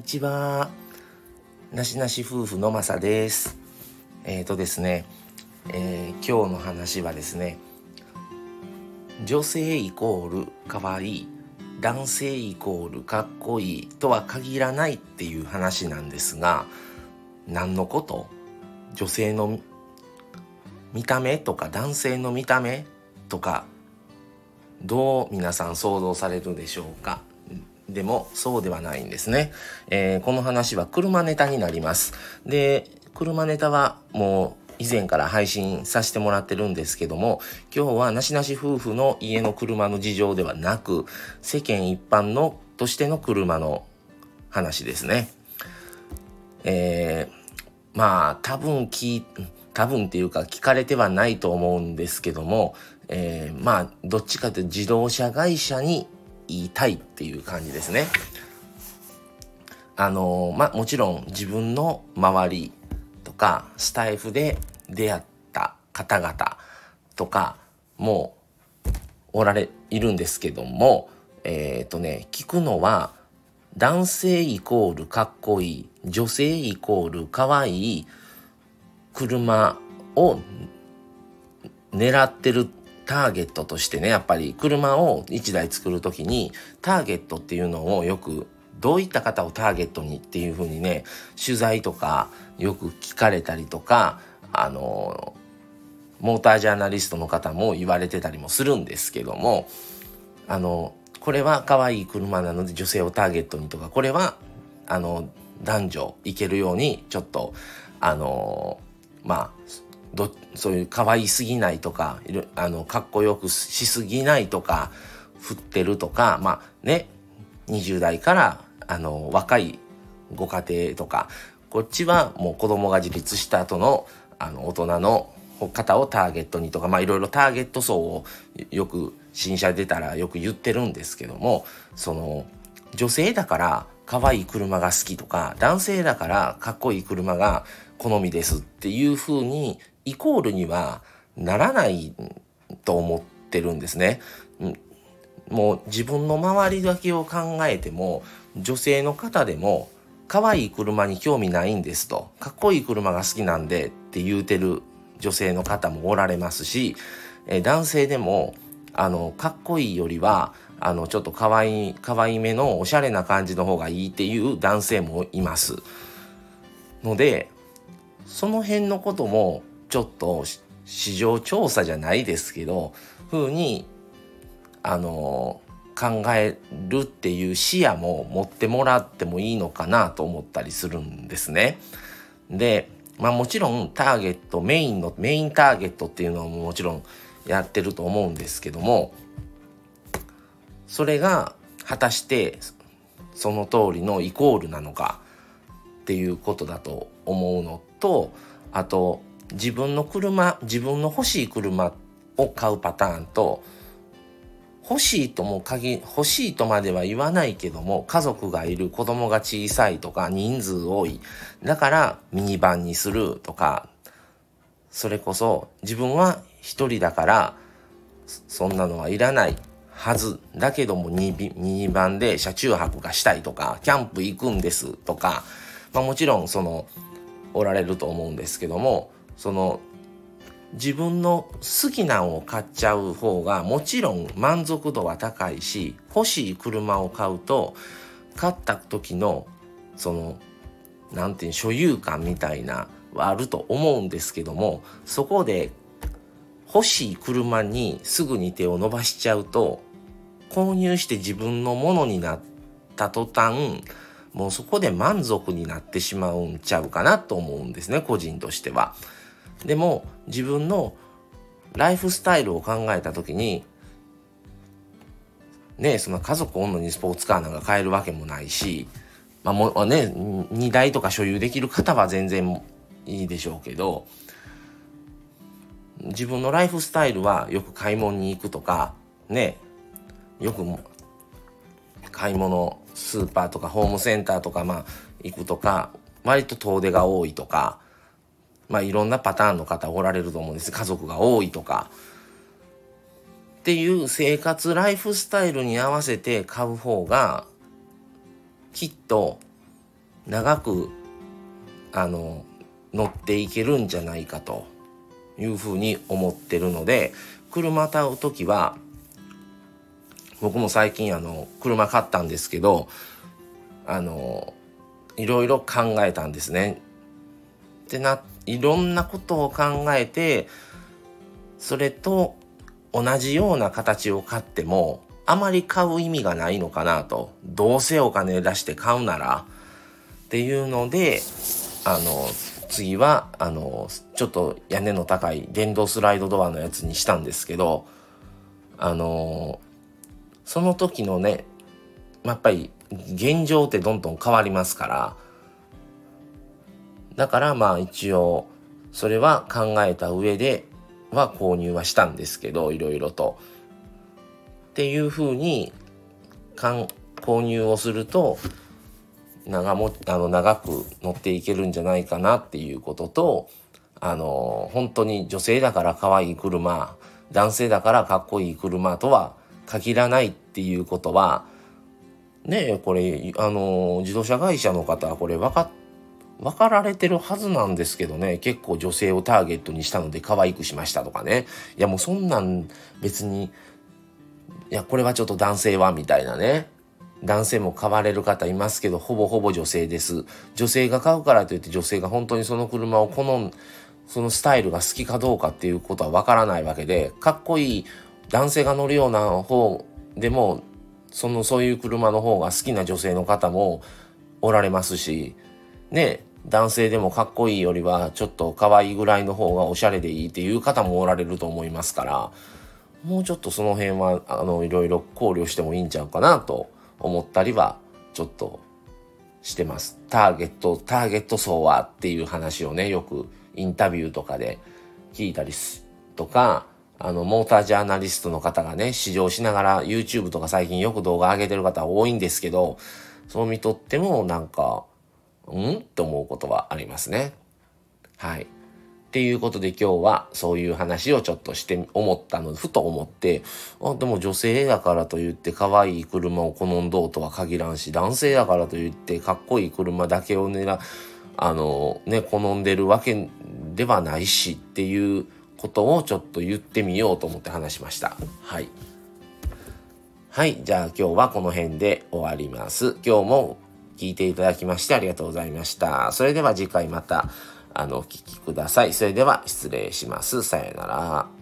にちは。なしなし夫婦のまさです。えっ、ー、とですね、えー、今日の話はですね、女性イコール可愛い、男性イコールかっこいいとは限らないっていう話なんですが、何のこと？女性の見た目とか男性の見た目とかどう皆さん想像されるでしょうか？でもそうではないんですね、えー、この話は車ネタになります。で車ネタはもう以前から配信させてもらってるんですけども今日はなしなし夫婦の家の車の事情ではなく世間一般のとしての車の話ですね。えー、まあ多分聞多分っていうか聞かれてはないと思うんですけども、えー、まあどっちかというと自動車会社に言いたいっていう感じですね。あのまあもちろん自分の周りとかスタイフで出会った方々とかもおられいるんですけどもえっ、ー、とね聞くのは男性イコールかっこいい女性イコールかわいい車を狙ってるターゲットとしてねやっぱり車を1台作る時にターゲットっていうのをよくどういった方をターゲットにっていうふうにね取材とかよく聞かれたりとかあのモータージャーナリストの方も言われてたりもするんですけどもあのこれは可愛い車なので女性をターゲットにとかこれはあの男女いけるようにちょっとあのまあどそういう可愛すぎないとかあのかっこよくしすぎないとか振ってるとかまあね20代からあの若いご家庭とかこっちはもう子供が自立した後のあの大人の方をターゲットにとかまあいろいろターゲット層をよく新車出たらよく言ってるんですけどもその女性だから可愛い車が好きとか男性だからかっこいい車が好みですっていう風にイコールにはならないと思ってるんですね。もう自分の周りだけを考えても女性の方でも可愛い車に興味ないんですと。かっこいい車が好きなんでって言うてる女性の方もおられますし、男性でもあのかっこいいよりはあのちょっと可愛い可愛いめのおしゃれな感じの方がいいっていう男性もいます。のでその辺のこともちょっと市場調査じゃないですけど風にあの考えるっていう視野も持ってもらってもいいのかなと思ったりするんですね。でまあもちろんターゲットメインのメインターゲットっていうのももちろんやってると思うんですけどもそれが果たしてその通りのイコールなのかっていうことだと思うのとあと自分の車自分の欲しい車を買うパターンと欲しいとも限欲しいとまでは言わないけども家族がいる子供が小さいとか人数多い。だからミニバンにするとかそれこそ自分は一人だからそんなのはいらないはず。だけどもミニバンで車中泊がしたいとかキャンプ行くんですとか、まあ、もちろんそのおられると思うんですけどもその自分の好きなんを買っちゃう方がもちろん満足度は高いし欲しい車を買うと買った時のその何て言う所有感みたいなはあると思うんですけどもそこで欲しい車にすぐに手を伸ばしちゃうと購入して自分のものになった途端もうそこで満足になってしまうんちゃうかなと思うんですね個人としては。でも自分のライフスタイルを考えた時にねその家族おんのにスポーツカーなんか買えるわけもないしまあもうね2台とか所有できる方は全然いいでしょうけど自分のライフスタイルはよく買い物に行くとかねよく買い物スーパーとかホームセンターとかまあ行くとか割と遠出が多いとかまあいろんなパターンの方おられると思うんです家族が多いとかっていう生活ライフスタイルに合わせて買う方がきっと長くあの乗っていけるんじゃないかというふうに思ってるので車買う時は僕も最近あの車買ったんですけどあのいろいろ考えたんですね。ってないろんなことを考えてそれと同じような形を買ってもあまり買う意味がないのかなと。どうせお金出して買うなら。っていうのであの次はあのちょっと屋根の高い電動スライドドアのやつにしたんですけどあのその時のねやっぱり現状ってどんどん変わりますからだからまあ一応それは考えた上では購入はしたんですけどいろいろと。っていうふうに購入をすると長もあの長く乗っていけるんじゃないかなっていうこととあの本当に女性だから可愛い車男性だからかっこいい車とは限らないっていうことはねえこれあの自動車会社の方はこれ分か分かられてるはずなんですけどね。結構女性をターゲットにしたので可愛くしましたとかね。いやもうそんなん別にいやこれはちょっと男性はみたいなね。男性も買われる方いますけどほぼほぼ女性です。女性が買うからといって女性が本当にその車を好んそのスタイルが好きかどうかっていうことはわからないわけでかっこいい男性が乗るような方でもそのそういう車の方が好きな女性の方もおられますしね。男性でもかっこいいよりはちょっと可愛いぐらいの方がおしゃれでいいっていう方もおられると思いますからもうちょっとその辺はあのいろいろ考慮してもいいんちゃうかなと思ったりはちょっとしてます。ターゲット、ターゲット層はっていう話をね、よくインタビューとかで聞いたりすとか、あの、モータージャーナリストの方がね、試乗しながら YouTube とか最近よく動画上げてる方多いんですけど、そう見とってもなんか、ん？って思うことはありますね。はい。っていうことで今日はそういう話をちょっとして思ったのふと思ってあでも女性だからといって可愛い車を好んどうとは限らんし男性だからといってかっこいい車だけを狙あのね好んでるわけではないしっていうことをちょっと言ってみようと思って話しました。はい。はい。じゃあ今日はこの辺で終わります。今日も聞いていただきましてありがとうございましたそれでは次回またあの、お聴きください。それでは失礼します。さよなら。